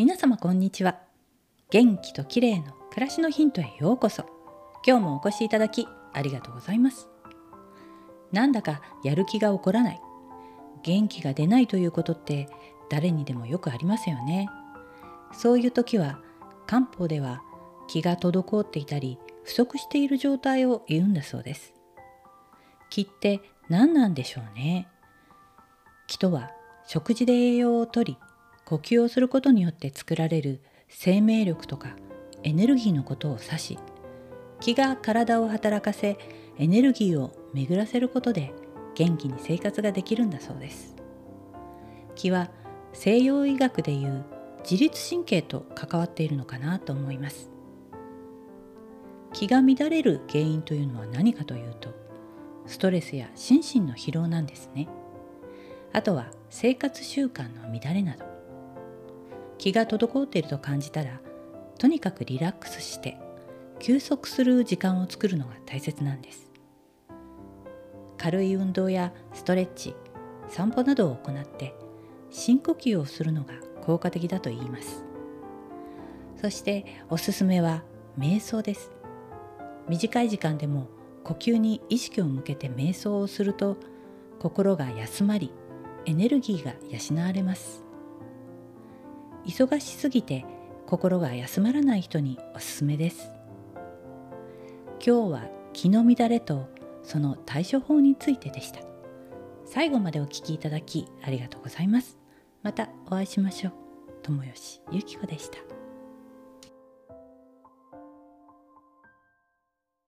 皆様こんにちは。元気と綺麗の暮らしのヒントへようこそ。今日もお越しいただきありがとうございます。なんだかやる気が起こらない。元気が出ないということって誰にでもよくありますよね。そういう時は漢方では気が滞っていたり不足している状態を言うんだそうです。気って何なんでしょうね。気とは食事で栄養をとり呼吸をすることによって作られる生命力とかエネルギーのことを指し気が体を働かせエネルギーを巡らせることで元気に生活ができるんだそうです。気は西洋医学でいう自律神経と関わっているのかなと思います。気が乱れる原因というのは何かというとストレスや心身の疲労なんですね。あとは生活習慣の乱れなど。気が滞っていると感じたらとにかくリラックスして休息する時間を作るのが大切なんです。軽い運動やストレッチ散歩などを行って深呼吸をするのが効果的だと言います。そしておすすめは瞑想です。短い時間でも呼吸に意識を向けて瞑想をすると心が休まりエネルギーが養われます。忙しすぎて心が休まらない人におすすめです。今日は気の乱れとその対処法についてでした。最後までお聞きいただきありがとうございます。またお会いしましょう。友吉ゆき子でした。